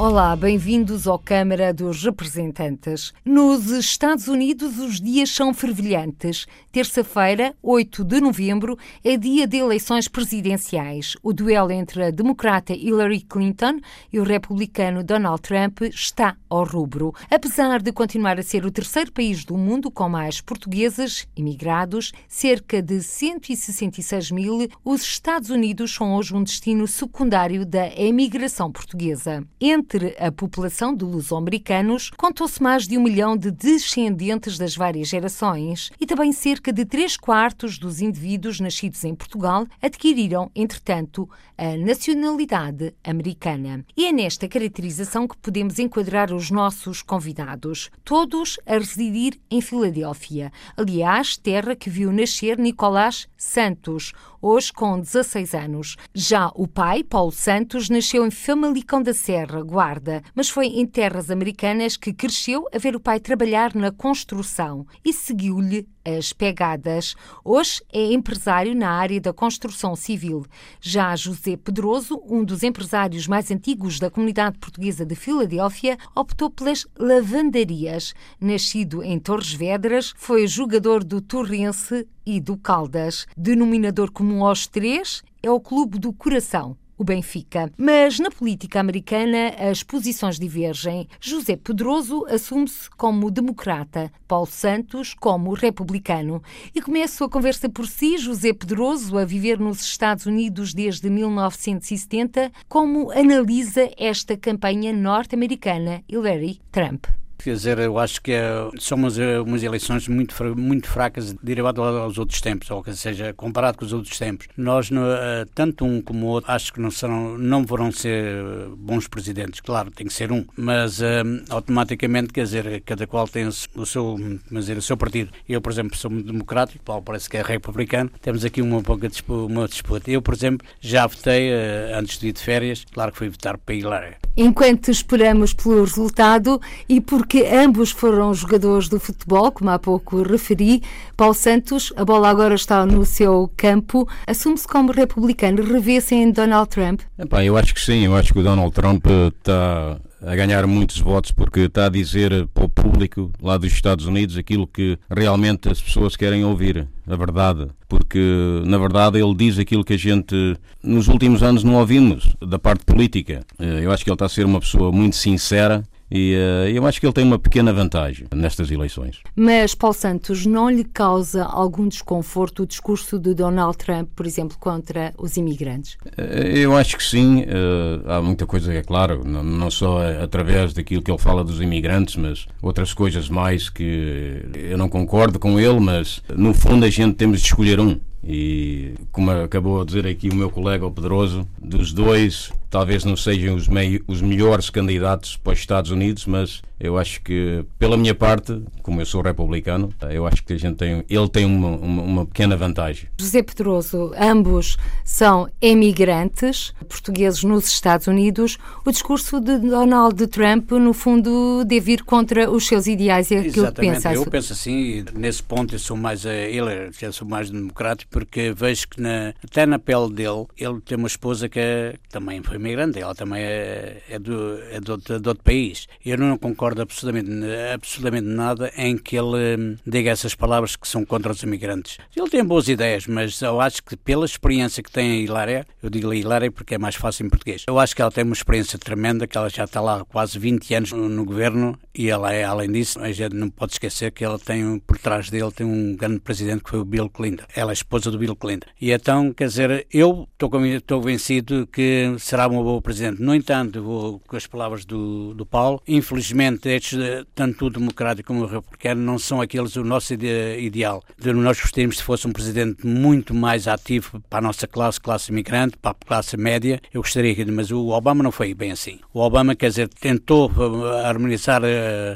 Olá, bem-vindos ao Câmara dos Representantes. Nos Estados Unidos, os dias são fervilhantes. Terça-feira, 8 de novembro, é dia de eleições presidenciais. O duelo entre a democrata Hillary Clinton e o republicano Donald Trump está ao rubro. Apesar de continuar a ser o terceiro país do mundo com mais portugueses imigrados, cerca de 166 mil, os Estados Unidos são hoje um destino secundário da emigração portuguesa. Entre entre a população de luso-americanos, contou-se mais de um milhão de descendentes das várias gerações e também cerca de três quartos dos indivíduos nascidos em Portugal adquiriram, entretanto, a nacionalidade americana. E é nesta caracterização que podemos enquadrar os nossos convidados, todos a residir em Filadélfia. Aliás, terra que viu nascer Nicolás Santos, hoje com 16 anos. Já o pai, Paulo Santos, nasceu em Famalicão da Serra, Guarda, mas foi em terras americanas que cresceu a ver o pai trabalhar na construção e seguiu-lhe as pegadas. Hoje é empresário na área da construção civil. Já José Pedroso, um dos empresários mais antigos da comunidade portuguesa de Filadélfia, optou pelas lavandarias. Nascido em Torres Vedras, foi jogador do Torrense e do Caldas. Denominador comum aos três é o Clube do Coração o Benfica. Mas na política americana as posições divergem. José Pedroso assume-se como democrata, Paulo Santos como republicano. E começo a conversa por si, José Pedroso, a viver nos Estados Unidos desde 1970, como analisa esta campanha norte-americana Hillary Trump. Quer dizer, eu acho que é, são umas, eh, umas eleições muito, muito fracas derivado aos outros tempos, ou seja, comparado com os outros tempos. Nós, eh, tanto um como o outro, acho que não, serão, não vão ser bons presidentes. Claro, tem que ser um, mas automaticamente, quer dizer, cada qual tem o seu, dizer, o seu partido. Eu, por exemplo, sou democrático, Paulo parece que é republicano. Temos aqui uma pouca disputa. Eu, por exemplo, já votei antes de ir de férias, claro que fui votar para Hillary. Enquanto esperamos pelo resultado e por porque ambos foram jogadores do futebol, como há pouco referi. Paulo Santos, a bola agora está no seu campo. Assume-se como republicano. Revê-se em Donald Trump? Eu acho que sim. Eu acho que o Donald Trump está a ganhar muitos votos porque está a dizer para o público lá dos Estados Unidos aquilo que realmente as pessoas querem ouvir, a verdade. Porque, na verdade, ele diz aquilo que a gente nos últimos anos não ouvimos da parte política. Eh, eu acho que ele está a ser uma pessoa muito sincera e uh, eu acho que ele tem uma pequena vantagem nestas eleições. Mas, Paulo Santos, não lhe causa algum desconforto o discurso de Donald Trump, por exemplo, contra os imigrantes? Uh, eu acho que sim. Uh, há muita coisa, é claro, não, não, só através daquilo que ele fala dos imigrantes, mas outras coisas mais que eu não concordo com ele, mas no fundo a gente temos de escolher um. E como acabou a dizer aqui o meu colega o Pedroso, dos dois talvez não sejam os, meio, os melhores candidatos para os Estados Unidos, mas eu acho que, pela minha parte, como eu sou republicano, eu acho que a gente tem, ele tem uma, uma, uma pequena vantagem. José Pedroso, ambos são emigrantes portugueses nos Estados Unidos. O discurso de Donald Trump, no fundo, deve ir contra os seus ideais. É aquilo Exatamente. que pensa. Eu penso assim, nesse ponto eu sou mais a ele, eu sou mais democrático, porque vejo que na, até na pele dele, ele tem uma esposa que é, também foi imigrante, ela também é, é, do, é de, outro, de outro país. Eu não concordo absolutamente, absolutamente nada em que ele hum, diga essas palavras que são contra os imigrantes. Ele tem boas ideias, mas eu acho que pela experiência que tem a Hilária, eu digo Hilária porque é mais fácil em português, eu acho que ela tem uma experiência tremenda, que ela já está lá há quase 20 anos no, no governo e ela é, além disso, a gente não pode esquecer que ela tem, por trás dele, tem um grande presidente que foi o Bill Clinton. Ela é esposa do Bill Clinton. E então, quer dizer, eu estou convencido que será uma boa presidente. No entanto, vou com as palavras do, do Paulo, infelizmente estes, eh, tanto o democrático como o republicano, não são aqueles o nosso ideal. Nós gostaríamos de fosse um presidente muito mais ativo para a nossa classe, classe imigrante, para a classe média. Eu gostaria mas o Obama não foi bem assim. O Obama, quer dizer, tentou eh, harmonizar uh,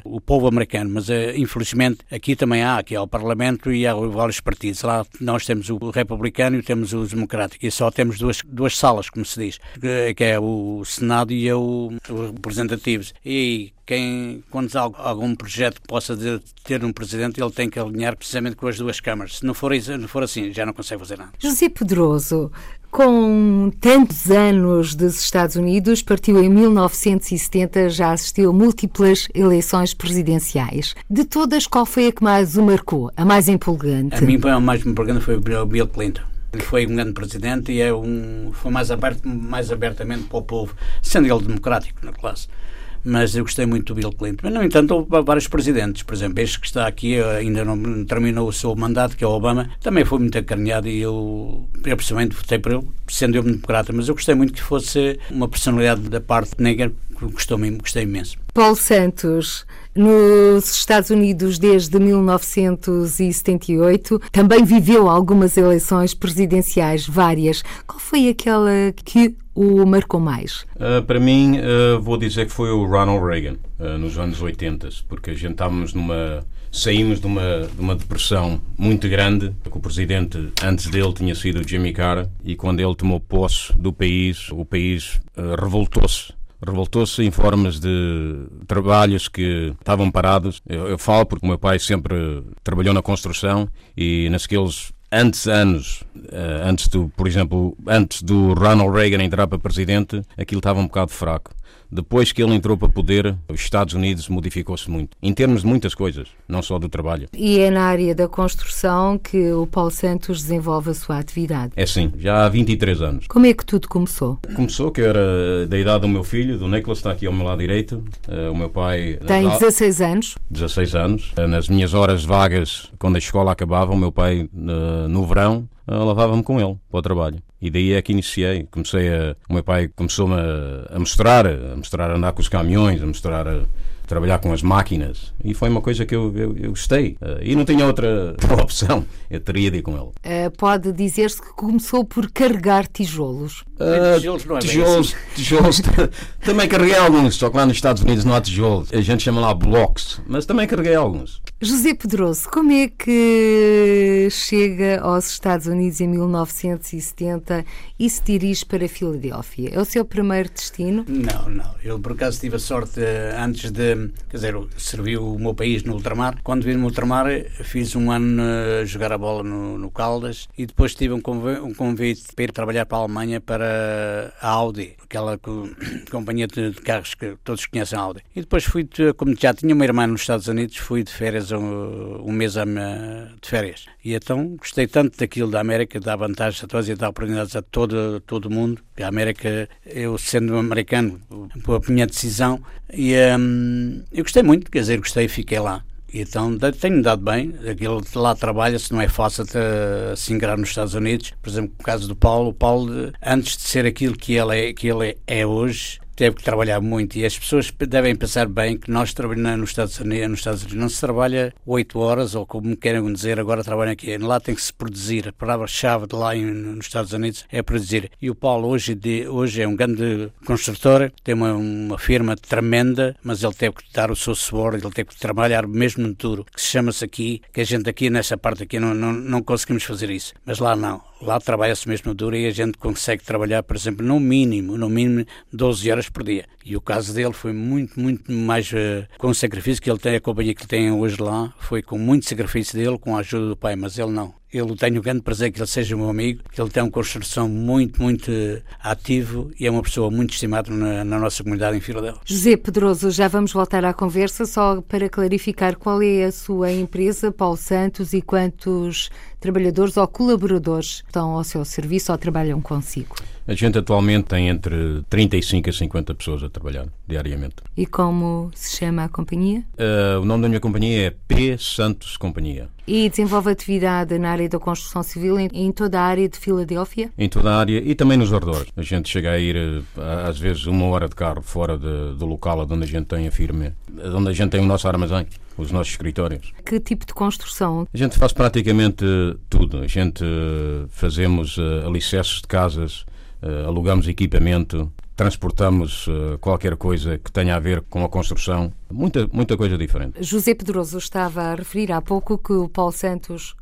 o povo americano, mas uh, infelizmente aqui também há, aqui há o Parlamento e há vários partidos. Lá nós temos o republicano e temos os democráticos e só temos duas, duas salas, como se diz. Que é o Senado e é o, os representativos. E quem, quando há algum projeto que possa ter um presidente, ele tem que alinhar precisamente com as duas câmaras. Se não for, se não for assim, já não consegue fazer nada. José Pedroso, com tantos anos dos Estados Unidos, partiu em 1970, já assistiu a múltiplas eleições presidenciais. De todas, qual foi a que mais o marcou, a mais empolgante? A mim, a mais empolgante foi o Bill Clinton. Ele foi um grande presidente e é um, foi mais, aberto, mais abertamente para o povo, sendo ele democrático na classe mas eu gostei muito do Bill Clinton. Mas, no entanto, houve vários presidentes. Por exemplo, este que está aqui ainda não terminou o seu mandato, que é o Obama, também foi muito acarinhado e eu, eu pessoalmente, votei por ele, sendo eu democrata, mas eu gostei muito que fosse uma personalidade da parte negra, gostou gostei imenso. Paulo Santos, nos Estados Unidos desde 1978, também viveu algumas eleições presidenciais, várias. Qual foi aquela que o marcou mais? Uh, para mim, uh, vou dizer que foi o Ronald Reagan, uh, nos anos 80, porque a gente estávamos numa. Saímos de uma, de uma depressão muito grande, que o presidente antes dele tinha sido o Jimmy Carter, e quando ele tomou posse do país, o país revoltou-se revoltou-se em formas de trabalhos que estavam parados. Eu, eu, falo porque o meu pai sempre trabalhou na construção e naqueles antes anos, uh, antes do, por exemplo, antes do Ronald Reagan entrar para presidente, aquilo estava um bocado fraco. Depois que ele entrou para poder, os Estados Unidos modificou-se muito, em termos de muitas coisas, não só do trabalho. E é na área da construção que o Paulo Santos desenvolve a sua atividade. É sim, já há 23 anos. Como é que tudo começou? Começou que era da idade do meu filho, do Nicholas, está aqui ao meu lado direito. Uh, o meu pai. Tem 16 anos? 16 anos. Uh, nas minhas horas vagas, quando a escola acabava, o meu pai, uh, no verão, lavava-me com ele para o trabalho. E daí é que iniciei. Comecei a. O meu pai começou-me a, a, mostrar, a mostrar a andar com os caminhões, a mostrar a, trabalhar com as máquinas. E foi uma coisa que eu, eu, eu gostei. Uh, e não tinha outra, outra, opção. Eu teria de ir com ele. Uh, pode dizer-se que começou por carregar tijolos. Uh, tijolos não é tijolos, assim. tijolos também carreguei alguns, só que lá nos Estados Unidos não há tijolos. A gente chama lá blocos, mas também carreguei alguns. José Pedroso, como é que chega aos Estados Unidos em 1970 e se dirige para a Filadélfia? É o seu primeiro destino? Não, não. Eu, por acaso, tive a sorte, antes de. Quer dizer, servi o meu país no ultramar. Quando vim no ultramar, fiz um ano a jogar a bola no, no Caldas e depois tive um convite, um convite para ir trabalhar para a Alemanha para a Audi, aquela companhia de carros que todos conhecem a Audi. E depois fui, como já tinha uma irmã nos Estados Unidos, fui de férias um, um mês de férias. E então gostei tanto daquilo da América, dá vantagens a todos e dá oportunidades a todo, todo mundo. A América, eu sendo americano, a minha decisão, e um, eu gostei muito, quer dizer, gostei e fiquei lá. Então tenho dado bem, aquilo lá trabalha-se, não é fácil se ingrar nos Estados Unidos. Por exemplo, no caso do Paulo, o Paulo, antes de ser aquilo que ele é, que ele é hoje, teve que trabalhar muito. E as pessoas devem pensar bem que nós trabalhamos nos Estados Unidos, nos Estados Unidos. Não se trabalha 8 horas ou como querem dizer agora trabalham aqui, lá tem que se produzir, a palavra-chave de lá nos Estados Unidos é produzir. E o Paulo hoje, de, hoje é um grande construtor, tem uma, uma firma tremenda, mas ele teve que dar o seu suor, ele teve que trabalhar mesmo no duro, que se chama-se aqui, que a gente aqui nessa parte aqui não, não, não conseguimos fazer isso, mas lá não, lá trabalha-se mesmo duro e a gente consegue trabalhar, por exemplo, no mínimo, no mínimo 12 horas por dia. E o caso dele foi muito, muito mais uh, com sacrifício que ele tem, a companhia que ele tem hoje lá, foi com muito sacrifício dele, com a ajuda do pai, mas ele não. Eu tenho o grande prazer que ele seja meu amigo, que ele tem uma construção muito, muito ativo e é uma pessoa muito estimada na, na, nossa comunidade em Filadélfia. José Pedroso, já vamos voltar à conversa, só para clarificar qual é a sua empresa, Paulo Santos, e quantos trabalhadores ou colaboradores estão ao seu serviço ou trabalham consigo? A gente atualmente tem entre 35 a 50 pessoas a trabalhar diariamente. E como se chama a companhia? Uh, o nome da minha companhia é P Santos Companhia. E desenvolve atividade na área da construção civil em, em, toda a área de Filadélfia? Em toda a área e também nos arredores. A gente chega a ir, às vezes, uma hora de carro fora de, do local onde a gente tem a firma, onde a gente tem o nosso armazém os nossos escritórios. Que tipo de construção? A gente faz praticamente tudo. A gente uh, fazemos alicerces de casas, uh, alugamos equipamento, transportamos uh, qualquer coisa que tenha a ver com a construção, muita, muita coisa diferente. José Pedroso estava a referir há pouco que o Paulo Santos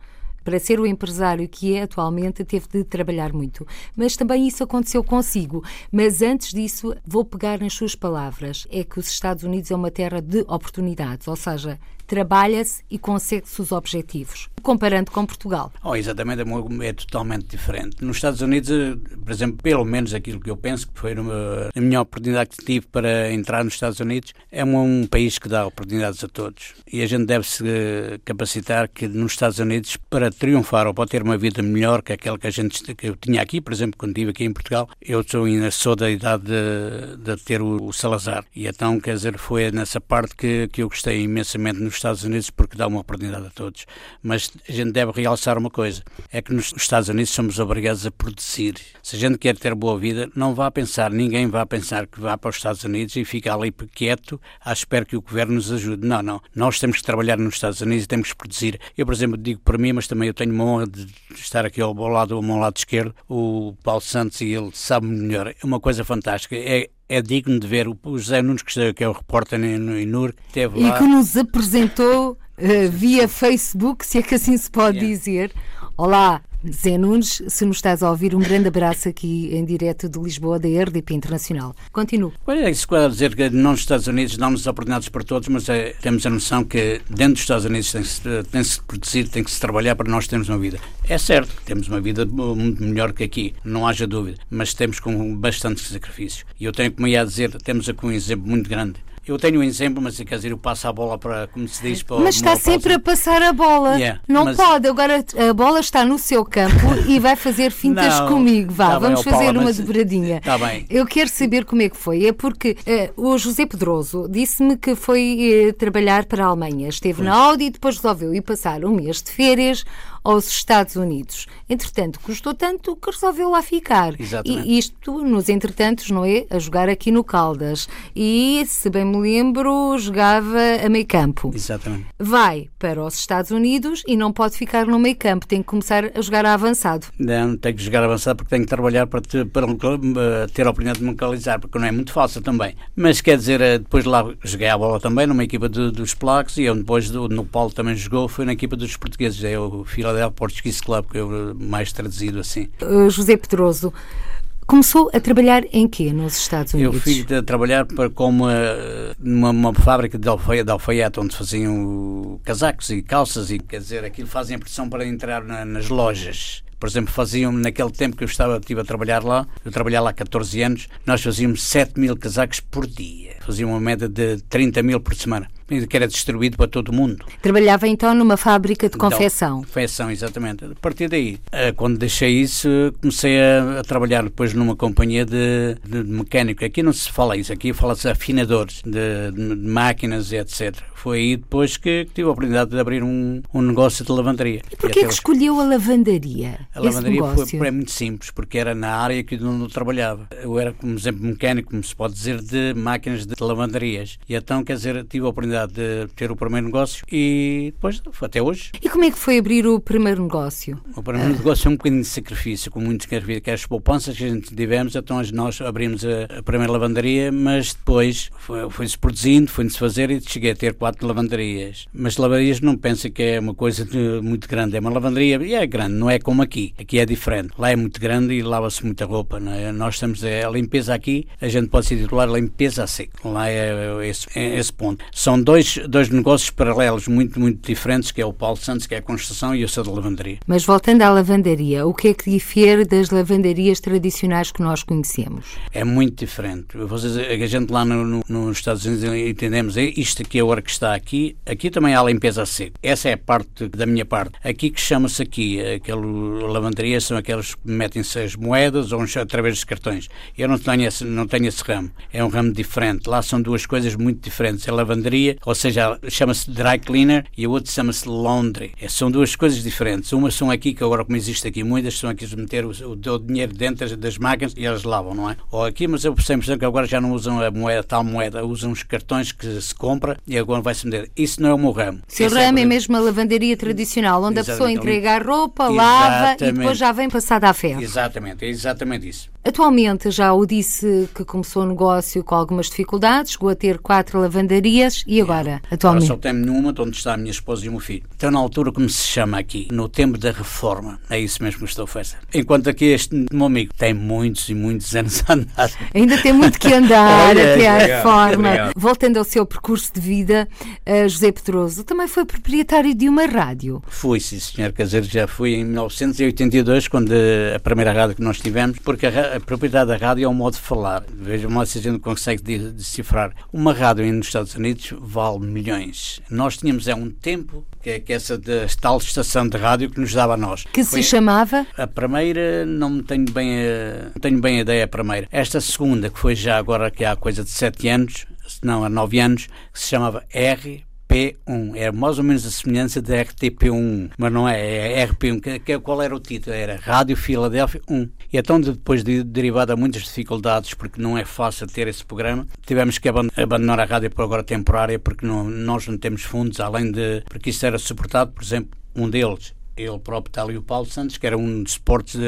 para ser o empresário que é atualmente, teve de trabalhar muito. Mas também isso aconteceu consigo. Mas antes disso, vou pegar nas suas palavras. É que os Estados Unidos é uma terra de oportunidades, ou seja, trabalha-se e consegue-se os objetivos, comparando com Portugal. Oh, exatamente, é, é, totalmente diferente. Nos Estados Unidos, eh, por exemplo, pelo menos aquilo que eu penso que foi a minha oportunidade que tive para entrar nos Estados Unidos, é um, um país que dá oportunidades a todos. E a gente deve se eh, capacitar que nos Estados Unidos, para triunfar ou para ter uma vida melhor que aquela que a gente que eu tinha aqui, por exemplo, quando estive aqui em Portugal, eu sou, ainda sou da idade de, de ter o, o Salazar. E então, quer dizer, foi nessa parte que, que eu gostei imensamente nos Estados Unidos porque dá uma oportunidade a todos. Mas a gente deve realçar uma coisa: é que nos Estados Unidos somos obrigados a produzir. Se a gente quer ter boa vida, não vá pensar, ninguém vá pensar que vá para os Estados Unidos e fica ali quieto à espera que o governo nos ajude. Não, não. Nós temos que trabalhar nos Estados Unidos e temos que produzir. Eu, por exemplo, digo para mim, mas também eu tenho uma honra de estar aqui ao lado, ao meu lado esquerdo, o Paulo Santos, e ele sabe melhor. É uma coisa fantástica. É, é digno de ver o José Nunes, que é o repórter no INUR, teve lá. E que nos apresentou uh, via Facebook, se é que assim se pode yeah. dizer. Olá, Zé Nunes, se nos estás a ouvir, um grande abraço aqui em direto de Lisboa, da RDP Internacional. Continuo. É isso que a dizer que nos Estados Unidos dão-nos oportunidades para todos, mas é, temos a noção que dentro dos Estados Unidos tem-se tem -se produzir, tem que se trabalhar para nós termos uma vida. É certo, temos uma vida muito melhor que aqui, não haja dúvida, mas temos com bastantes sacrifícios. E eu tenho como ia dizer, temos aqui um exemplo muito grande eu tenho um exemplo, mas quer dizer, eu passo a bola para, como se diz, para Mas está sempre a passar a bola. Yeah, não mas... pode, agora a bola está no seu campo e vai fazer fintas não, comigo. Vá, tá vamos bem, fazer Paula, uma mas... dobradinha. Está bem. Eu quero saber como é que foi. É porque uh, o José Pedroso disse-me que foi uh, trabalhar para a Alemanha. Esteve pois. na Audi e depois resolveu ir passar um mês de férias aos Estados Unidos. Entretanto, custou tanto que resolveu lá ficar. Exatamente. E isto, nos entretantos, não é? A jogar aqui no Caldas. E, se bem me lembro, jogava a meio campo. Exatamente. Vai para os Estados Unidos e não pode ficar no meio campo, tem que começar a jogar a avançado. Não, tem que jogar avançado porque tem que trabalhar para ter, para ter a oportunidade de me localizar, porque não é muito fácil também. Mas quer dizer, eh, depois lá joguei a bola também numa equipa de, dos Placos e eu depois do, no Paulo também jogou, foi na equipa dos portugueses. É o Philadelphia Portuguese Club, que eu mais traduzido assim. Uh, José Pedroso, Começou a trabalhar em quê nos Estados Unidos? Eu fui a trabalhar para, como numa uma fábrica de, alfaiate, de alfaiate, onde faziam casacos e calças, e quer dizer, aquilo fazem a pressão para entrar na, nas lojas. Por exemplo, faziam, naquele tempo que eu estava, estive a trabalhar lá, eu trabalhei lá há 14 anos, nós fazíamos 7 mil casacos por dia. Fazíamos uma média de 30 mil por semana que era distribuído para todo o mundo. Trabalhava então numa fábrica de confecção? Então, confecção, exatamente. A partir daí, eh, quando deixei isso, comecei a, a trabalhar depois numa companhia de, de, mecânico. Aqui não se fala isso, aqui fala-se afinadores de, de, máquinas e etc. Foi aí depois que, tive a oportunidade de abrir um, um negócio de lavandaria. E porquê que escolheu a lavandaria? A lavandaria foi, foi, muito simples, porque era na área que eu trabalhava. Eu era, como exemplo, mecânico, como se pode dizer, de máquinas de lavandarias. E então, quer dizer, tive a oportunidade oportunidade de ter o primeiro negócio e depois, até hoje. E como é que foi abrir o primeiro negócio? O primeiro ah. negócio é um bocadinho de sacrifício, com muito sacrifício, que é as poupanças que a gente tivemos, então nós abrimos a, a primeira lavandaria, mas depois foi-se produzindo, foi-se fazer e cheguei a ter quatro lavandarias. Mas lavandarias não pensa que é uma coisa de, muito grande, é uma lavandaria, e é grande, não é como aqui, aqui é diferente. Lá é muito grande e lava-se muita roupa, não é? Nós estamos, é, a limpeza aqui, a gente pode se titular limpeza a seco, lá é esse, é esse ponto. São dois, dois negócios paralelos muito, muito diferentes, que é o Paulo Santos, que é a construção, e o seu de lavandaria. Mas voltando à lavandaria, o que é que difere das lavandarias tradicionais que nós conhecemos? É muito diferente. Vocês, a gente lá no, no, nos Estados Unidos entendemos, é isto aqui é a hora que está aqui, aqui também há limpeza a seco. Essa é a parte da minha parte. Aqui que chama-se aqui, aquela lavandaria são aqueles que metem-se as moedas ou através dos cartões. Eu não tenho, esse, não tenho esse ramo. É um ramo diferente. Lá são duas coisas muito diferentes. A lavandaria ou seja, chama-se dry cleaner e a outra chama-se laundry. É, são duas coisas diferentes. Uma são aqui, que agora como existe aqui muitas, são aqui de meter o, o, o dinheiro dentro das máquinas e elas lavam, não é? Ou aqui, mas eu percebo que agora já não usam a moeda, tal moeda, usam os cartões que se compra e agora vai-se meter. Isso não é o meu ramo. Seu ramo é, mesmo a lavandaria tradicional, onde Exatamente. a pessoa entrega a roupa, lava e depois já vem passada à ferro. Exatamente, é exatamente isso. Atualmente já o disse que começou o negócio com algumas dificuldades, chegou a ter quatro lavandarias e E agora, atualmente? Agora só tenho nenhuma, onde está a minha esposa e o meu filho. Então, na altura, como se chama aqui, no tempo da reforma, é isso mesmo que estou a fazer. Enquanto aqui este meu amigo tem muitos e muitos anos a andar. Ainda tem muito que andar Olha, até à obrigado, reforma. obrigado. Voltando ao seu percurso de vida, eh, José Pedroso também foi proprietário de uma rádio. Fui, sim, senhor. Quer dizer, já fui em 1982, quando a primeira rádio que nós tivemos, porque a, a propriedade da rádio é um modo de falar. Vejam lá se a gente consegue de- decifrar. Uma rádio nos Estados Unidos vale milhões. Nós tínhamos é um tempo, que é que essa da tal estação de rádio que nos dava a nós. Que Foi- se chamava A primeira, não me tenho bem a, não tenho bem a ideia a primeira. Esta segunda, que foi já agora que há coisa de 7 anos, se não, há 9 anos, que se chamava RP1. Era mais ou menos a semelhança da RTP1, mas não é, é RP1. Que, que, qual era o título? Era Rádio Filadélfia 1. E então, depois de derivado a muitas dificuldades, porque não é fácil ter esse programa, tivemos que aban- abandonar a rádio por agora temporária, porque não, nós não temos fundos, além de. porque isso era suportado, por exemplo, um deles ele próprio está ali o Paulo Santos, que era um dos suportes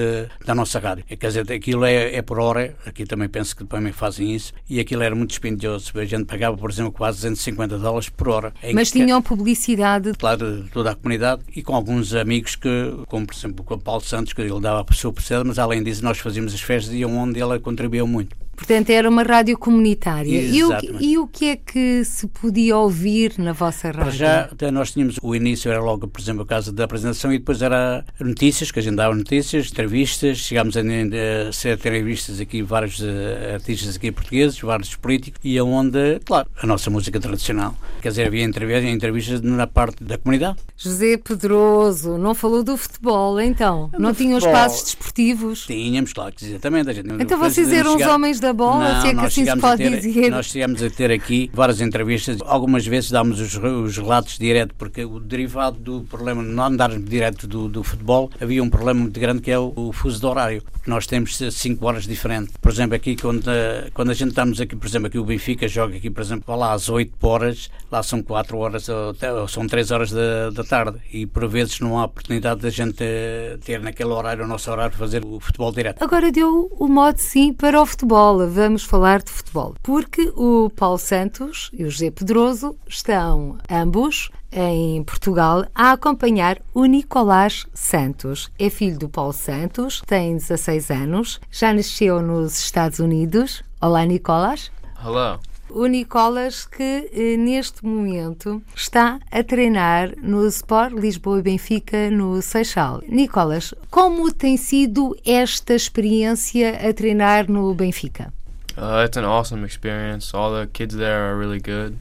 da nossa rádio. Quer dizer, aquilo é, é por hora, aqui também penso que também fazem isso, e aquilo era muito dispendioso. A gente pagava, por exemplo, quase 250 dólares por hora. Em Mas que- tinham publicidade. claro, de toda a comunidade e com alguns amigos que, como por exemplo com o Paulo Santos, que ele dava a sua perceba, mas além disso nós fazíamos as festas e onde ele contribuiu muito. Portanto, era uma rádio comunitária. E o, e o que é que se podia ouvir na vossa rádio? Já, nós tínhamos o início, era logo, por exemplo, a casa da apresentação, e depois era notícias, que a gente dava notícias, entrevistas, chegámos a, a ser entrevistas aqui, vários eh, artistas aqui portugueses, vários políticos, e aonde, claro, a nossa música tradicional. Quer dizer, havia entrevistas, entrevistas na parte da comunidade. José Pedroso, não falou do futebol, então? não tinham espaços desportivos? Tínhamos, claro, exatamente. A gente, Então vocês eram os homens da bola, se é que nós assim se pode ter- dizer. Nós chegámos a ter aqui várias entrevistas. Algumas vezes dámos os, os relatos direto, porque o derivado do problema de não andar direto do, do futebol, havia um problema muito grande que é o, o fuso de horário. Nós temos 5 horas diferentes. Por exemplo, aqui, quando, a- quando a gente estamos aqui, por exemplo, aqui o Benfica joga aqui, por exemplo, lá às 8 horas, lá são 4 horas, ou são 3 horas da, da tarde. E por vezes não há oportunidade da gente eh, ter naquele horário, o nosso horário, fazer o futebol direto. Agora deu o modo sim para o futebol. Vamos falar de futebol. Porque o Paulo Santos e o José Pedroso estão ambos em Portugal a acompanhar o Nicolás Santos. É filho do Paulo Santos, tem 16 anos, já nasceu nos Estados Unidos. Olá, Nicolás. Hello. O Nicolas que eh, neste momento está a treinar no Sport Lisboa e Benfica no Seixal. Nicolas, como tem sido esta experiência a treinar no Benfica? Uh, it's an awesome experience. All the kids there are really good.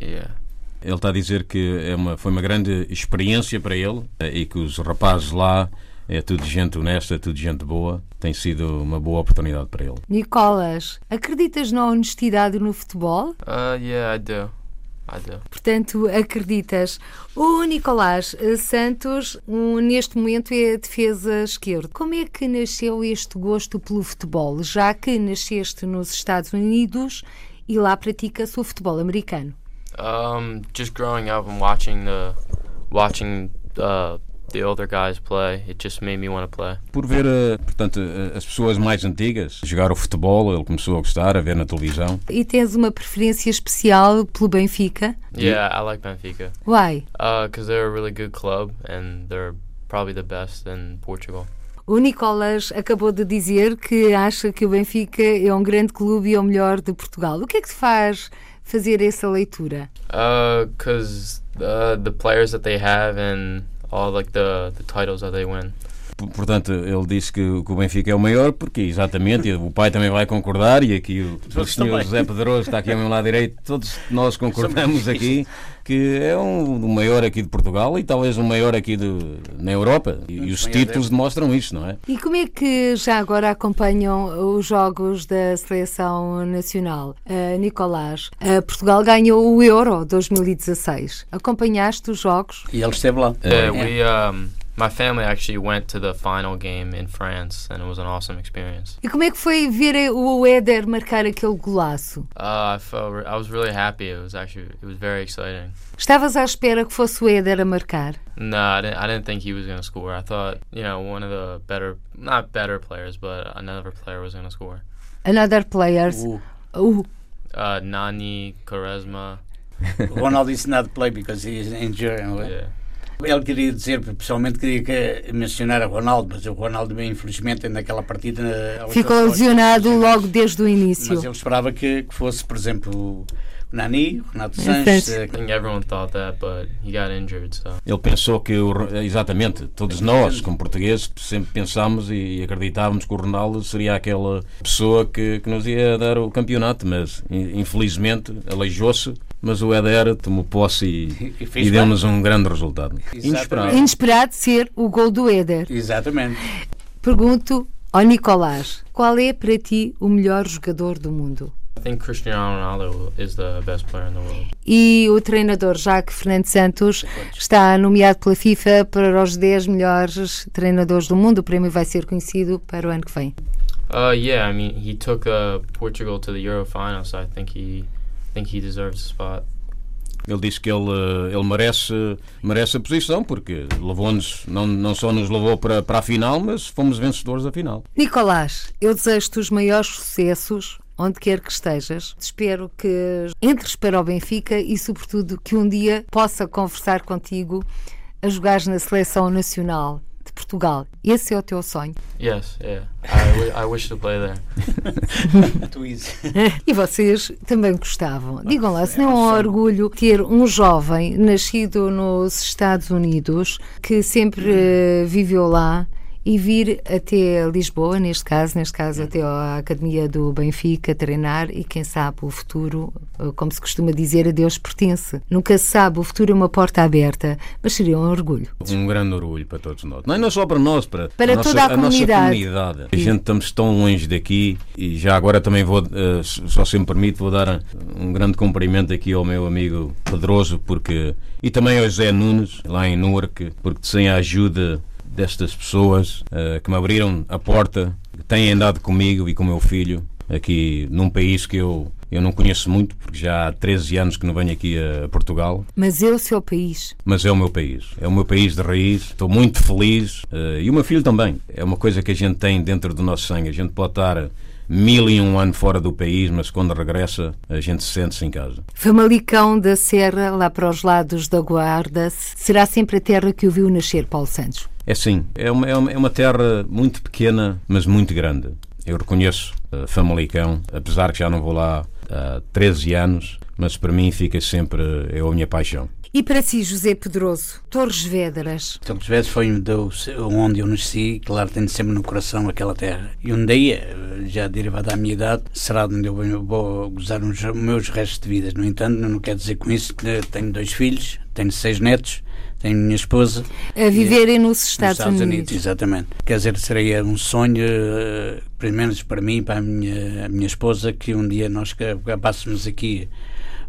Yeah. Ele está a dizer que é uma, foi uma grande experiência para ele eh, e que os rapazes lá é tudo gente honesta, tudo gente boa. Tem sido uma boa oportunidade para ele. Nicolas, acreditas na honestidade no futebol? Uh, yeah, I do. I do. Portanto, acreditas. O Nicolás Santos, um, neste momento, é a defesa esquerda. Como é que nasceu este gosto pelo futebol, já que nasceste nos Estados Unidos e lá pratica-se o futebol americano? Um, just growing up and watching the, watching uh, the older guys play, it just made me want to play. Por ver, eh, portanto, eh, as pessoas mais antigas jogar o futebol, ele começou a gostar, a ver na televisão. E tens uma preferência especial pelo Benfica? Yeah, I like Benfica. Why? Uh, cause they're a really good club and they're probably the best in Portugal. O Nicolas acabou de dizer que acha que o Benfica é um grande clube e é o melhor de Portugal. O que é que te faz fazer essa leitura? Uh, cause uh, the players that they have and all like the the titles that they win. Portanto, ele disse que, o- que o Benfica é o maior, porque exatamente, e o pai também vai concordar, e aqui o, o senhor também. José Pedroso está aqui ao meu lado direito, todos nós concordamos aqui que é um, o maior aqui de Portugal e talvez o maior aqui de, na Europa. E, e os títulos demonstram isso, não é? E como é que já agora acompanham os jogos da seleção nacional? Uh, Nicolás, uh, Portugal ganhou o Euro 2016. Acompanhaste os jogos? E ele esteve lá. Yeah, we um, my family actually went to the final game in France, and it was an awesome experience. E como é que foi ver o Éder marcar aquele golaço? Uh, I felt re- I was really happy. It was actually it was very exciting. Estavas à espera que fosse o Éder a marcar? No, I didn't. I didn't think he was gonna score. I thought you know one of the better, not better players, but another player was gonna score. Another players. O- Uh, Uh, Nani, Quaresma. o Ronaldo disse not play because he is injured. Yeah. Ele queria dizer, pessoalmente queria que, mencionar o Ronaldo, mas o Ronaldo, infelizmente, naquela partida. Ficou lesionado logo desde o início. Mas ele esperava que, que fosse, por exemplo, o Nani, o Renato Sanches. I think everyone thought that, but he got injured. So. Ele pensou que, o, exatamente, todos nós, como portugueses, sempre pensámos e acreditávamos que o Ronaldo seria aquela pessoa que, que nos ia dar o campeonato, mas infelizmente aleijou-se. Mas o Éder tomou posse e, e, e deu-nos um grande resultado. Inesperado. Inesperado ser o gol do Éder. Exatamente. Pergunto ao Nicolás, qual é para ti o melhor jogador do mundo? I think Cristiano Ronaldo is the best player in the world. E o treinador Jacques Fernando Santos está nomeado pela FIFA para os 10 melhores treinadores do mundo. O prémio vai ser conhecido para o ano que vem. Uh, yeah, I mean, he took uh, Portugal to the Euro final, so I think he think he deserves the spot. Ele disse que ele, uh, ele merece, merece a posição porque levou-nos, não, não só nos levou para, para a final, mas fomos vencedores da final. Nicolás, eu desejo-te os maiores sucessos onde quer que estejas. Espero que entres para o Benfica e, sobretudo, que um dia possa conversar contigo a jogar na seleção nacional de Portugal. Esse é o teu sonho? Yes, yeah. I, I wish to play there. e vocês também gostavam. Digam lá, se não é um orgulho ter um jovem nascido nos Estados Unidos que sempre uh, viveu lá e vir até Lisboa, neste caso, neste caso até à Academia do Benfica, treinar e quem sabe o futuro, eh, como se costuma dizer, a Deus pertence. Nunca se sabe, o futuro é uma porta aberta, mas seria um orgulho. Um grande orgulho para todos nós. Não, não só para nós, para, para a toda nossa, a, comunidade. A, comunidade. a gente estamos tão longe daqui e já agora também vou, uh, só se me permite, vou dar um grande cumprimento aqui ao meu amigo Pedroso porque e também ao José Nunes, lá em Newark, porque sem a ajuda destas pessoas uh, que me abriram a porta, que têm andado comigo e com o meu filho aqui num país que eu, eu não conheço muito, porque já há 13 anos que não venho aqui a Portugal. Mas é o seu país. Mas é o meu país. É o meu país de raiz. Estou muito feliz. Uh, e o meu filho também. É uma coisa que a gente tem dentro do nosso sangue. A gente pode estar mil e um anos fora do país, mas quando regressa a gente se sente-se em casa. Famalicão da Serra, lá para os lados da Guarda, será sempre a terra que o viu nascer, Paulo Santos? É sim, é uma, é uma é terra muito pequena, mas muito grande. Eu reconheço uh, Famalicão, apesar que já não vou lá há 13 anos, mas para mim fica sempre, é a minha paixão. E para si, José Pedroso, Torres Vedras? Torres Vedras foi onde eu nasci, claro, tenho sempre no coração aquela terra. E um dia, já derivado da minha idade, será onde eu vou gozar os meus restos de vida. No entanto, não quer dizer com isso que tenho dois filhos, tenho seis netos, tenho minha esposa. A viverem nos Estados, nos Estados Unidos. Unidos. Exatamente. Quer dizer, seria um sonho, uh, pelo menos para mim, para a minha, a minha esposa, que um dia nós acabássemos aqui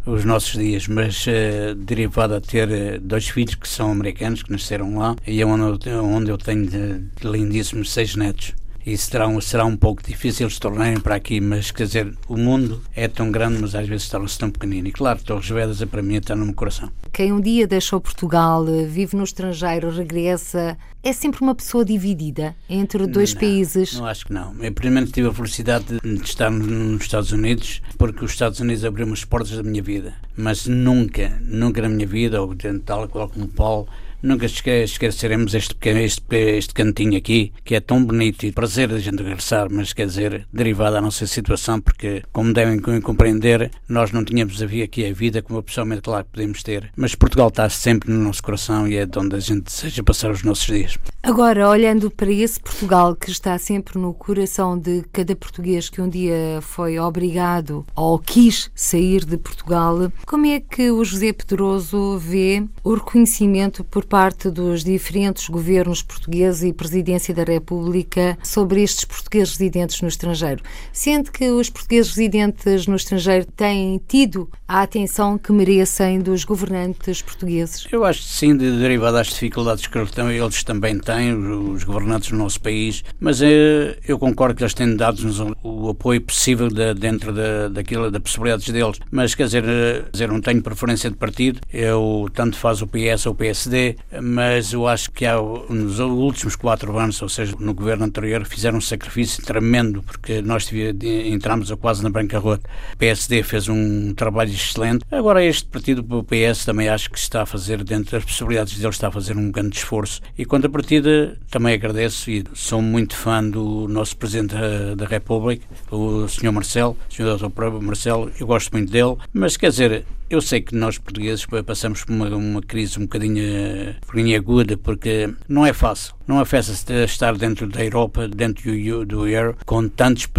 os nossos dias, mas uh, derivado a ter uh, dois filhos que são americanos, que nasceram lá, e é onde eu, onde eu tenho uh, lindíssimos seis netos e será um, será um pouco difícil se tornarem para aqui, mas quer dizer, o mundo é tão grande, mas às vezes torna-se tão pequenino. E claro, Torres Vedras é para mim está no meu coração. Quem um dia deixou Portugal, vive no estrangeiro, regressa, é sempre uma pessoa dividida entre dois não, países? Não, acho que não. Eu primeiro tive a felicidade de estar nos Estados Unidos, porque os Estados Unidos abriram as portas da minha vida. Mas nunca, nunca na minha vida, ou tal qual como Paulo, Nunca esqueceremos este, este, este cantinho aqui, que é tão bonito e prazer a gente regressar, mas quer dizer, derivado da nossa situação, porque, como devem compreender, nós não tínhamos aqui a vida como pessoalmente, claro, podemos ter. Mas Portugal está sempre no nosso coração e é de onde a gente deseja passar os nossos dias. Agora, olhando para esse Portugal que está sempre no coração de cada português que um dia foi obrigado ou quis sair de Portugal, como é que o José Pedroso vê o reconhecimento por parte dos diferentes governos portugueses e Presidência da República sobre estes portugueses residentes no estrangeiro. Sente que os portugueses residentes no estrangeiro têm tido a atenção que merecem dos governantes portugueses? Eu acho que sim, de derivado das dificuldades que eles também têm, os governantes do nosso país, mas eh, eu concordo que eles têm dado-nos o apoio possível de, dentro da, daquilo, das possibilidades deles. Mas quer dizer, eh, quer dizer, não tenho preferência de partido, eu tanto faz o PS ou o PSD, mas eu acho que há, nos últimos quatro anos, ou seja, no governo anterior, fizeram um sacrifício tremendo, porque nós entramos quase na bancarrota. O PSD fez um trabalho excelente. Agora, este partido, o PS, também acho que está a fazer, dentro das possibilidades dele, está a fazer um grande esforço. E quanto à partida, também agradeço e sou muito fã do nosso Presidente da, da República, o Sr. Marcelo, o Sr. Dr. Marcelo, eu gosto muito dele, mas quer dizer, eu sei que nós portugueses passamos por uma, uma crise um bocadinho, um bocadinho aguda, porque não é fácil. Não é fácil estar dentro da Europa, dentro do, do euro, com tantos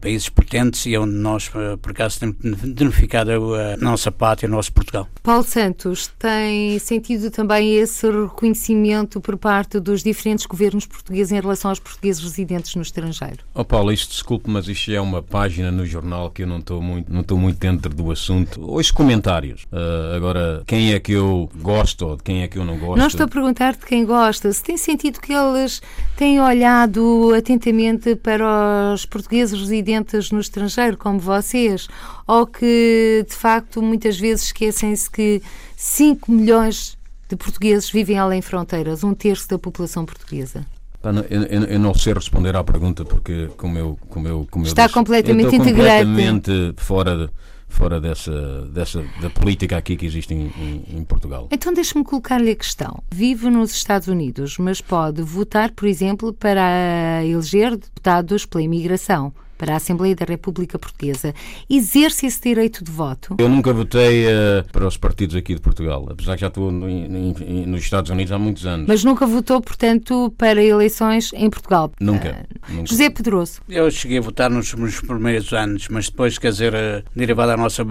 países potentes e onde nós, por acaso, temos identificado a nossa pátria, o nosso Portugal. Paulo Santos tem sentido também esse reconhecimento por parte dos diferentes governos portugueses em relação aos portugueses residentes no estrangeiro? Oh Paulo, isto desculpe, mas isto é uma página no jornal que eu não estou muito, não estou muito dentro do assunto assunto. Hoje comentários. Uh, agora, quem é que eu gosto ou de quem é que eu não gosto? Não estou a perguntar de quem gosta. Se tem sentido que eles têm olhado atentamente para os portugueses residentes no estrangeiro, como vocês, ou que, de facto, muitas vezes esquecem-se que 5 milhões de portugueses vivem além fronteiras, um terço da população portuguesa? Eu, eu, eu, não sei responder à pergunta porque, como eu, como eu, como está eu disse, completamente integrado. completamente fora de, fora dessa, dessa da política aqui que existe em, em, em Portugal. Então deixe-me colocar-lhe a questão. Vive nos Estados Unidos, mas pode votar, por exemplo, para eleger deputados pela imigração para a Assembleia da República Portuguesa, exerce esse direito de voto? Eu nunca votei uh, para os partidos aqui de Portugal, apesar que já estou no, in, nos Estados Unidos há muitos anos. Mas nunca votou, portanto, para eleições em Portugal? Nunca. Uh, nunca. José Pedroso? Eu cheguei a votar nos, nos primeiros anos, mas depois, quer dizer, uh, derivado da nossa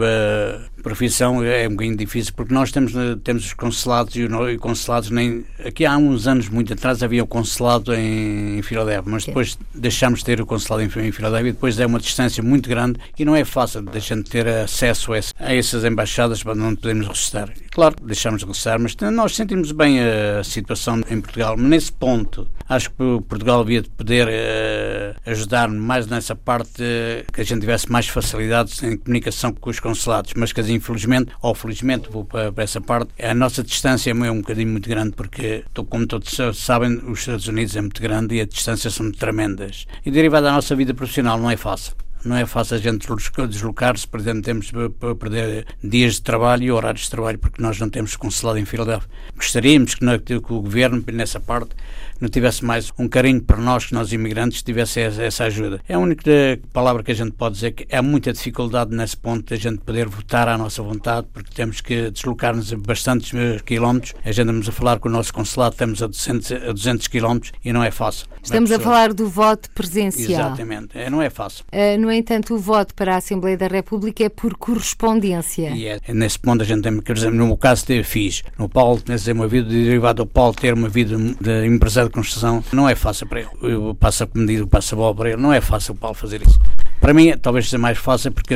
profissão, é um bocadinho difícil, porque nós temos, temos os consulados e os consulados nem... Aqui há uns anos, muito atrás, havia o consulado em, em Filadélfia, mas depois deixámos de ter o consulado em, em Filadélfia depois é uma distância muito grande e não é fácil deixando de ter acesso a, esse, a essas embaixadas para não podemos regressar. Claro, deixamos de regressar, mas nós sentimos bem a situação em Portugal. Nesse ponto, acho que Portugal devia poder uh, ajudar mais nessa parte, uh, que a gente tivesse mais facilidades em comunicação com os consulados, mas que infelizmente, ou felizmente, vou para, para essa parte, a nossa distância é um bocadinho muito grande, porque, como todos sabem, os Estados Unidos é muito grande e as distâncias são tremendas. E derivado da nossa vida profissional, não é fácil. Não é fácil a gente deslocar-se, por exemplo, temos para perder dias de trabalho e horários de trabalho porque nós não temos consulado em Filadélfia. Gostaríamos que o governo, nessa parte, não tivesse mais um carinho para nós, que nós imigrantes, tivesse essa ajuda. É a única palavra que a gente pode dizer que há muita dificuldade nesse ponto de a gente poder votar à nossa vontade, porque temos que deslocar-nos a bastantes quilómetros. A gente estamos a falar com o nosso consulado, estamos a 200, a 200 quilómetros e não é fácil. Estamos a falar do voto presencial. Exatamente, é, não é fácil. Uh, no entanto, o voto para a Assembleia da República é por correspondência. E é, nesse ponto a gente tem que, no meu caso, ter fiz. No Paulo, ter uma vida derivada do Paulo ter uma vida de empresário construção não é fácil para ele. Eu passo a comida, passo a bola para ele, não é fácil o Paulo fazer isso. Para mim, talvez seja mais fácil porque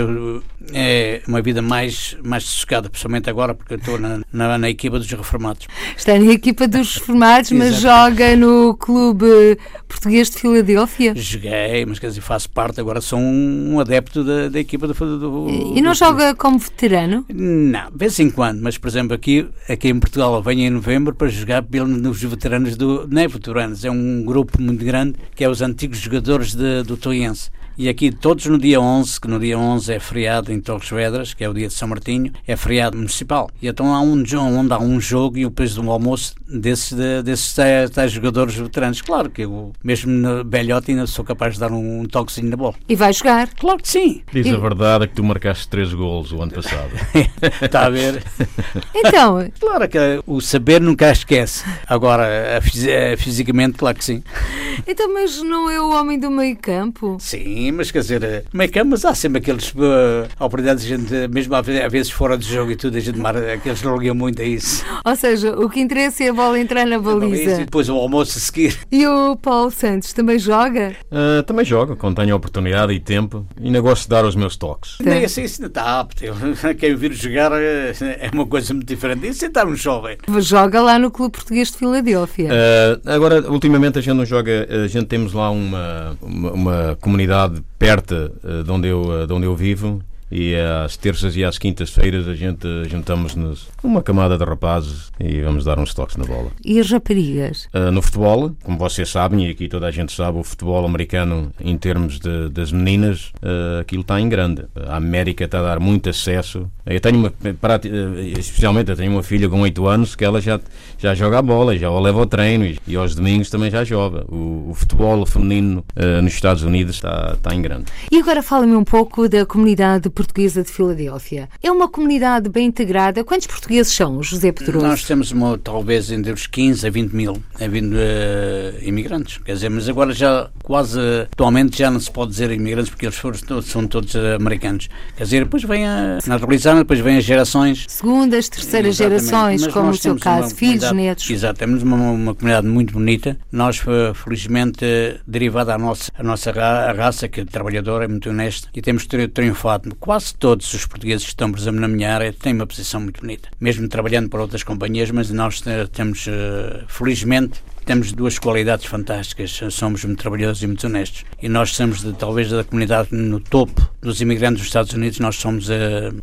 é uma vida mais, mais sossegada, principalmente agora, porque eu estou na, na, na, equipa dos reformados. Está na equipa dos reformados, mas joga no Clube Português de Filadélfia? Joguei, mas quer dizer, faço parte, agora sou um adepto da, da equipa do, do E não do, joga como veterano? Não, de vez em quando, mas por exemplo, aqui, aqui em Portugal, venho em novembro para jogar nos veteranos do. Não é veteranos, é um grupo muito grande que é os antigos jogadores de, do Toiense. E aqui todos no dia 11, que no dia 11 é feriado em Torres Vedras, que é o dia de São Martinho, é feriado municipal. E então há um onde há um jogo e o depois do almoço desses, de, desses tais, tais, jogadores veteranos. Claro que eu, mesmo no belhote, ainda sou capaz de dar um, um toquezinho na bola. E vai jogar? Claro que sim. Diz e... a verdade que tu marcaste três golos o ano passado. Está a ver? Então... Claro que o saber nunca esquece. Agora, fisicamente, claro que sim. Então, mas não é o homem do meio campo? Sim, mas quer dizer, meio campo, mas há sempre aqueles uh, oportunidades, a gente, mesmo às vezes fora de jogo e tudo, a gente mar, aqueles não ligam muito a isso. Ou seja, o que interessa é a bola entrar na baliza. E depois o almoço a seguir. E o Paulo Santos também joga? Uh, também joga, quando tenho oportunidade e tempo. E ainda gosto de dar os meus toques. Nem assim, isso ainda está apto. Quem vir jogar eh, é uma coisa muito diferente. Isso é estar um jovem. Joga lá no Clube Português de Filadélfia. Uh, agora, ultimamente a gente não joga, a gente temos lá uma, uma, uma comunidade perto uh, de, onde eu, uh, de onde eu vivo e às terças e às quintas-feiras a gente juntamos-nos uma camada de rapazes e vamos dar uns toques na bola. E as raparigas? Uh, no futebol, como vocês sabem, e aqui toda a gente sabe, o futebol americano, em termos de, das meninas, uh, aquilo está em grande. A América está a dar muito acesso. Eu tenho uma, especialmente, eu tenho uma filha com 8 anos que ela já, já joga a bola, já o leva ao treino e, e aos domingos também já joga. O, o futebol feminino uh, nos Estados Unidos está, está em grande. E agora fala-me um pouco da comunidade portuguesa de Filadélfia. É uma comunidade bem integrada. Quantos portugueses são, José Pedroso? Nós temos uma, talvez entre os 15 a 20 mil a vindo, uh, imigrantes. Quer dizer, mas agora já quase, atualmente já não se pode dizer imigrantes porque eles foram, são todos americanos. Quer dizer, depois vem a naturalizar, depois vem as gerações. Segundas, terceiras gerações, mas como no seu caso, filhos, netos. Exato, temos uma, uma comunidade muito bonita. Nós, felizmente, derivada à nossa, a nossa raça, que é trabalhadora, é muito honesta, e temos triunfado. Quase todos os portugueses que estão, por exemplo, na minha área, têm uma posição muito bonita. Mesmo trabalhando para outras companhias, mas nós temos, eh, felizmente, temos duas qualidades fantásticas. Somos muito trabalhosos e muito honestos. E nós somos, de, talvez, da comunidade no topo dos imigrantes dos Estados Unidos, nós somos a,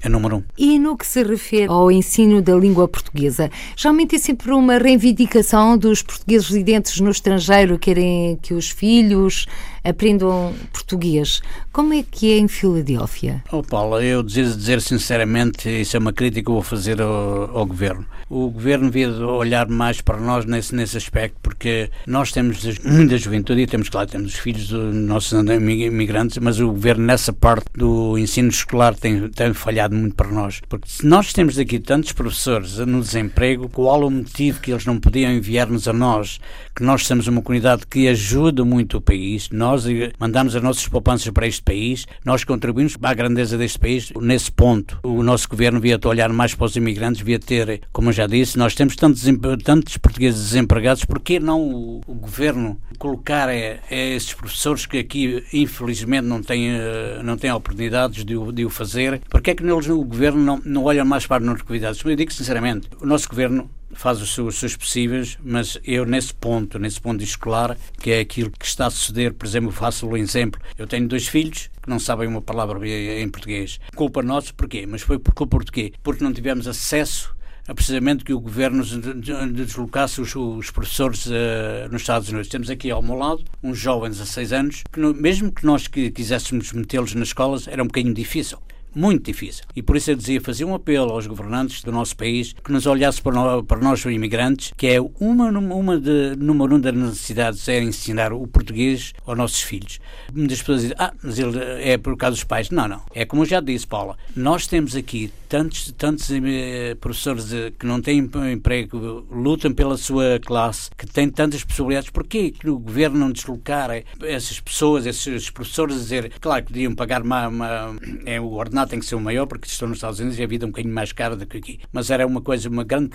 a número um. E no que se refere ao ensino da língua portuguesa, geralmente é sempre uma reivindicação dos portugueses residentes no estrangeiro, querem que os filhos aprendam português. Como é que é em Filadélfia? Oh, Paulo, eu dizer, dizer sinceramente, isso é uma crítica que eu vou fazer ao, ao governo. O governo devia olhar mais para nós nesse, nesse aspecto, porque nós temos muita juventude e temos, claro, temos os filhos dos nossos imigrantes, mas o governo nessa parte do ensino escolar tem, tem falhado muito para nós. Porque se nós temos aqui tantos professores no desemprego, qual o motivo que eles não podiam enviar-nos a nós, que nós somos uma comunidade que ajuda muito o país, nós mandamos as nossas poupanças para este país, nós contribuímos para a grandeza deste país. Nesse ponto, o nosso governo devia olhar mais para os imigrantes, devia ter, como eu já disse, nós temos tantos, tantos portugueses desempregados, porquê não o, o governo colocar é, é esses professores que aqui, infelizmente, não têm, eh, não têm oportunidades de de o fazer? Porquê é que eles, o governo não, não olha mais para as nossas comunidades? Eu digo sinceramente, o nosso governo faz os seus, os seus, possíveis, mas eu nesse ponto, nesse ponto escolar, que é aquilo que está a suceder, por exemplo, faço um exemplo. Eu tenho dois filhos que não sabem uma palavra em português. Culpa nossa, porquê? Mas foi por culpa de quê? Porque não tivemos acesso a precisamente que o governo deslocasse os, os professores uh, nos Estados Unidos. Temos aqui ao meu lado uns jovens a seis anos que, no, mesmo que nós que quiséssemos metê-los nas escolas, era um bocadinho difícil muito difícil. E por isso eu dizia, fazia um apelo aos governantes do nosso país que nos olhasse para, nós, para nós, imigrantes, que é uma, uma de, número um das necessidades é ensinar o português aos nossos filhos. Muitas pessoas dizem, ah, mas ele é por causa dos pais. Não, não. É como eu já disse, Paula, nós temos aqui tantos, tantos eh, professores de, que não têm emprego, lutam pela sua classe, que têm tantas possibilidades. Porquê que o governo não deslocar essas pessoas, esses professores, a dizer, claro que podiam pagar uma, uma é, o ordenado tem que ser o maior, porque estão nos Estados Unidos e a vida é um bocadinho mais cara do que aqui. Mas era uma coisa, uma grande,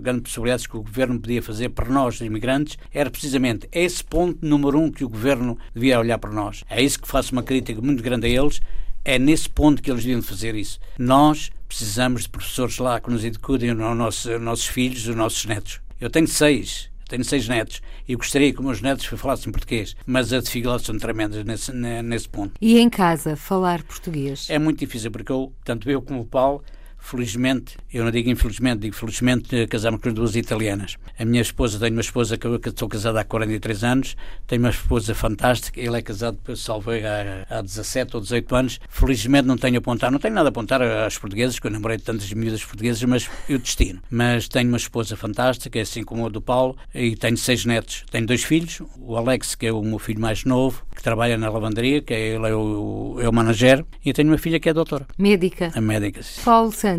grande possibilidade que o governo podia fazer para nós, imigrantes, era precisamente esse ponto número um que o governo devia olhar para nós. É isso que faço uma crítica muito grande a eles. É nesse ponto que eles deviam fazer isso. Nós precisamos de professores lá que nos eduquem os nossos, nossos filhos, os nossos netos. Eu tenho seis tenho seis netos e gostaria que os meus netos falassem português, mas as dificuldades são tremendas nesse, nesse ponto. E em casa, falar português? É muito difícil, porque eu, tanto eu como o Paulo, felizmente, eu não digo infelizmente, digo felizmente, casamos com duas italianas. A minha esposa, tenho uma esposa que eu estou casada há 43 anos, tenho uma esposa fantástica, ele é casado, salvei há, há 17 ou 18 anos. Felizmente não tenho a apontar, não tenho nada a apontar às portuguesas, que eu namorei tantas miúdas portuguesas, mas eu destino. Mas tenho uma esposa fantástica, é assim como a do Paulo, e tenho seis netos. Tenho dois filhos, o Alex, que é o meu filho mais novo, que trabalha na lavanderia, que é, ele é o, é o manager, e tenho uma filha que é doutora. Médica. A médica, sim. Paulo Santos,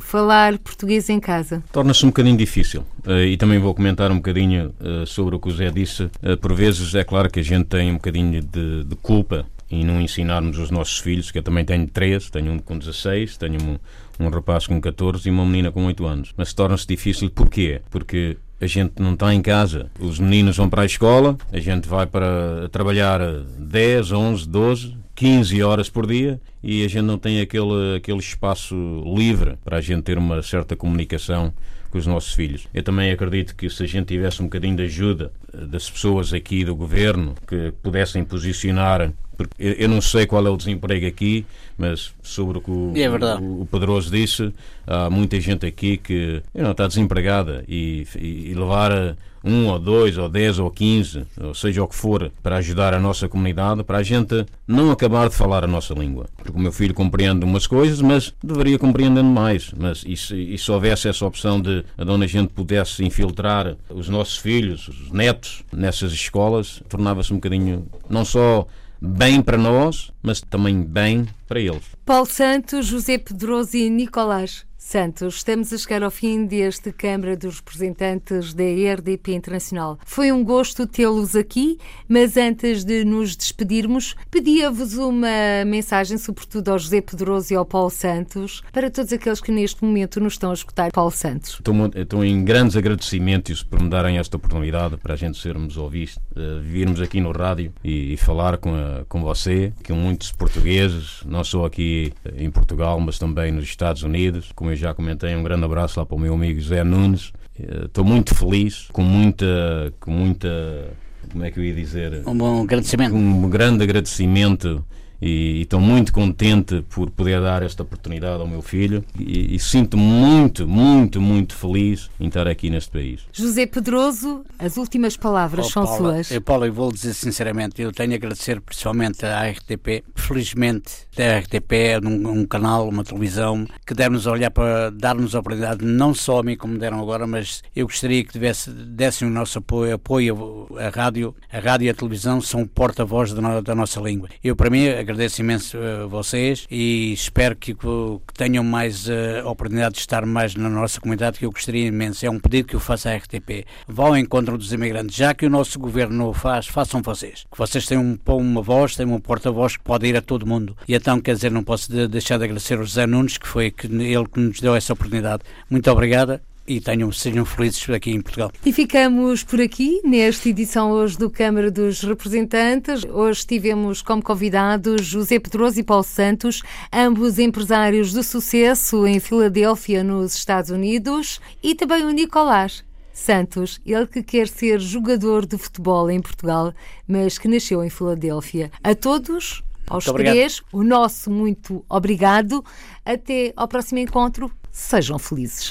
falar português em casa? Torna-se um bocadinho difícil. Uh, e também vou comentar um bocadinho uh, sobre o que o Zé disse. Uh, por vezes é claro que a gente tem um bocadinho de, de culpa em não ensinarmos os nossos filhos, que eu também tenho três, tenho um com 16, tenho um, um rapaz com 14 e uma menina com 8 anos. Mas torna-se difícil porquê? Porque a gente não está em casa. Os meninos vão para a escola, a gente vai para trabalhar 10, 11, 12, 15 horas por dia e a gente não tem aquele, aquele espaço livre para a gente ter uma certa comunicação com os nossos filhos. Eu também acredito que se a gente tivesse um bocadinho de ajuda das pessoas aqui do governo que pudessem posicionar eu não sei qual é o desemprego aqui, mas sobre o que o, é o, o Pedroso disse, há muita gente aqui que não está desempregada e, e, e levar um ou dois ou dez ou quinze, ou seja o que for, para ajudar a nossa comunidade, para a gente não acabar de falar a nossa língua. Porque o meu filho compreende umas coisas, mas deveria compreendendo mais. Mas e se, e se houvesse essa opção de onde a gente pudesse infiltrar os nossos filhos, os netos, nessas escolas, tornava-se um bocadinho, não só bem para nós, mas também bem para eles. Paulo Santos, José Pedroso e Nicolás. Santos, estamos a chegar ao fim deste Câmara dos Representantes da RDP Internacional. Foi um gosto tê-los aqui, mas antes de nos despedirmos, pedia-vos uma mensagem, sobretudo ao José Pedroso e ao Paulo Santos, para todos aqueles que neste momento nos estão a escutar. Paulo Santos. Estou, estou em grandes agradecimentos por me darem esta oportunidade para a gente sermos ouvidos, uh, virmos aqui no rádio e, e falar com, a, com você, com muitos portugueses, não só aqui em Portugal, mas também nos Estados Unidos, como já comentei, um grande abraço lá para o meu amigo José Nunes. Eh, estou muito feliz, com muita, com muita, como é que eu ia dizer? Um bom agradecimento. Um grande agradecimento e estou muito contente por poder dar esta oportunidade ao meu filho e, e sinto muito, muito, muito feliz em estar aqui neste país. José Pedroso, as últimas palavras oh, são Paula, suas. Eu, Paulo, eu vou dizer sinceramente, eu tenho a agradecer principalmente à RTP. Felizmente, a RTP é um, um canal, uma televisão que deve-nos olhar para dar-nos a oportunidade, não só a mim como deram agora, mas eu gostaria que tivesse, dessem o nosso apoio, apoio à rádio. A rádio e a televisão são o porta-voz da, da nossa língua. Eu, para mim, agradeço imenso a vocês e espero que, que tenham mais uh, oportunidade de estar mais na nossa comunidade, que eu gostaria imenso. É um pedido que eu faço à RTP. Vá ao encontro dos imigrantes, já que o nosso governo faz, façam vocês. Que vocês têm um, uma voz, têm um porta-voz que pode ir a todo mundo. E então, quer dizer, não posso de, deixar de agradecer ao José Nunes, que foi que, ele que nos deu essa oportunidade. Muito obrigada e tenham, sejam felizes aqui em Portugal. E ficamos por aqui nesta edição hoje do Câmara dos Representantes. Hoje tivemos como convidados José Pedroso e Paulo Santos, ambos empresários de sucesso em Filadélfia, nos Estados Unidos, e também o Nicolás. Santos, ele que quer ser jogador de futebol em Portugal, mas que nasceu em Filadélfia. A todos, aos três, o nosso muito obrigado. Até ao próximo encontro. Sejam felizes.